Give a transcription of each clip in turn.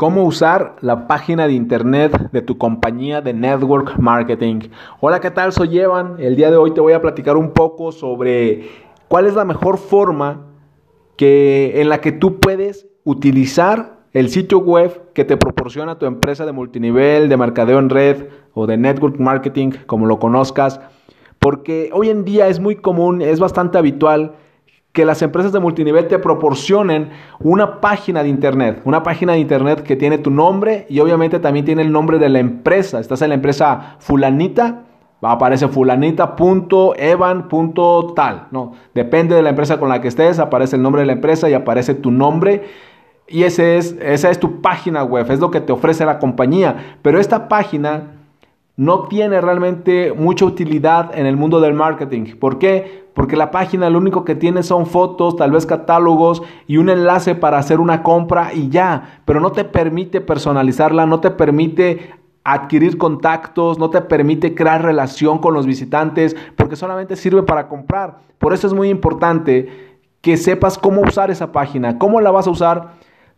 cómo usar la página de internet de tu compañía de network marketing. Hola, ¿qué tal? Soy Evan. El día de hoy te voy a platicar un poco sobre cuál es la mejor forma que, en la que tú puedes utilizar el sitio web que te proporciona tu empresa de multinivel, de mercadeo en red o de network marketing, como lo conozcas. Porque hoy en día es muy común, es bastante habitual que las empresas de multinivel te proporcionen una página de internet, una página de internet que tiene tu nombre y obviamente también tiene el nombre de la empresa. Estás en la empresa fulanita, aparece fulanita.evan.tal, no, depende de la empresa con la que estés, aparece el nombre de la empresa y aparece tu nombre y ese es, esa es tu página web, es lo que te ofrece la compañía, pero esta página no tiene realmente mucha utilidad en el mundo del marketing. ¿Por qué? Porque la página lo único que tiene son fotos, tal vez catálogos y un enlace para hacer una compra y ya, pero no te permite personalizarla, no te permite adquirir contactos, no te permite crear relación con los visitantes, porque solamente sirve para comprar. Por eso es muy importante que sepas cómo usar esa página, cómo la vas a usar.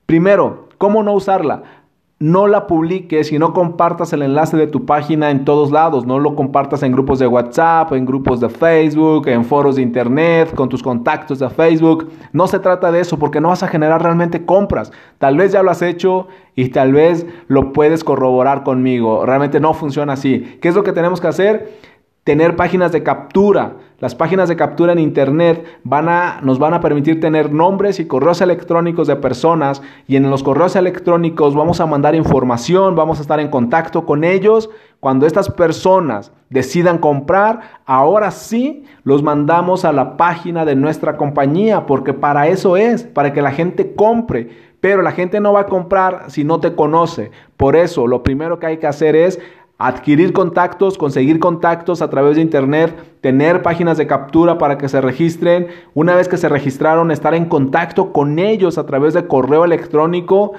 Primero, cómo no usarla no la publiques y no compartas el enlace de tu página en todos lados. No lo compartas en grupos de WhatsApp, en grupos de Facebook, en foros de Internet, con tus contactos de Facebook. No se trata de eso porque no vas a generar realmente compras. Tal vez ya lo has hecho y tal vez lo puedes corroborar conmigo. Realmente no funciona así. ¿Qué es lo que tenemos que hacer? tener páginas de captura. Las páginas de captura en Internet van a, nos van a permitir tener nombres y correos electrónicos de personas y en los correos electrónicos vamos a mandar información, vamos a estar en contacto con ellos. Cuando estas personas decidan comprar, ahora sí los mandamos a la página de nuestra compañía, porque para eso es, para que la gente compre. Pero la gente no va a comprar si no te conoce. Por eso, lo primero que hay que hacer es adquirir contactos, conseguir contactos a través de internet, tener páginas de captura para que se registren, una vez que se registraron, estar en contacto con ellos a través de correo electrónico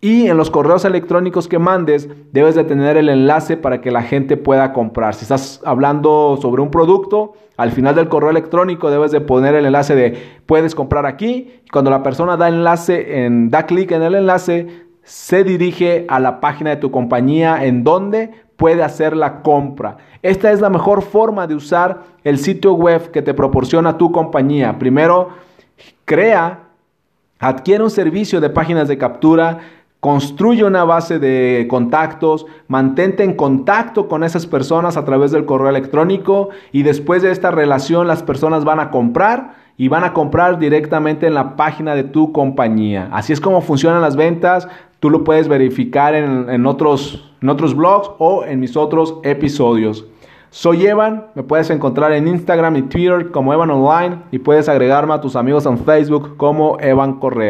y en los correos electrónicos que mandes debes de tener el enlace para que la gente pueda comprar. Si estás hablando sobre un producto, al final del correo electrónico debes de poner el enlace de puedes comprar aquí. Cuando la persona da enlace en da clic en el enlace, se dirige a la página de tu compañía en donde puede hacer la compra. Esta es la mejor forma de usar el sitio web que te proporciona tu compañía. Primero, crea, adquiere un servicio de páginas de captura, construye una base de contactos, mantente en contacto con esas personas a través del correo electrónico y después de esta relación las personas van a comprar y van a comprar directamente en la página de tu compañía. Así es como funcionan las ventas. Tú lo puedes verificar en, otros, en otros blogs o en mis otros episodios. Soy Evan, me puedes encontrar en Instagram y Twitter como Evan Online y puedes agregarme a tus amigos en Facebook como Evan Correa.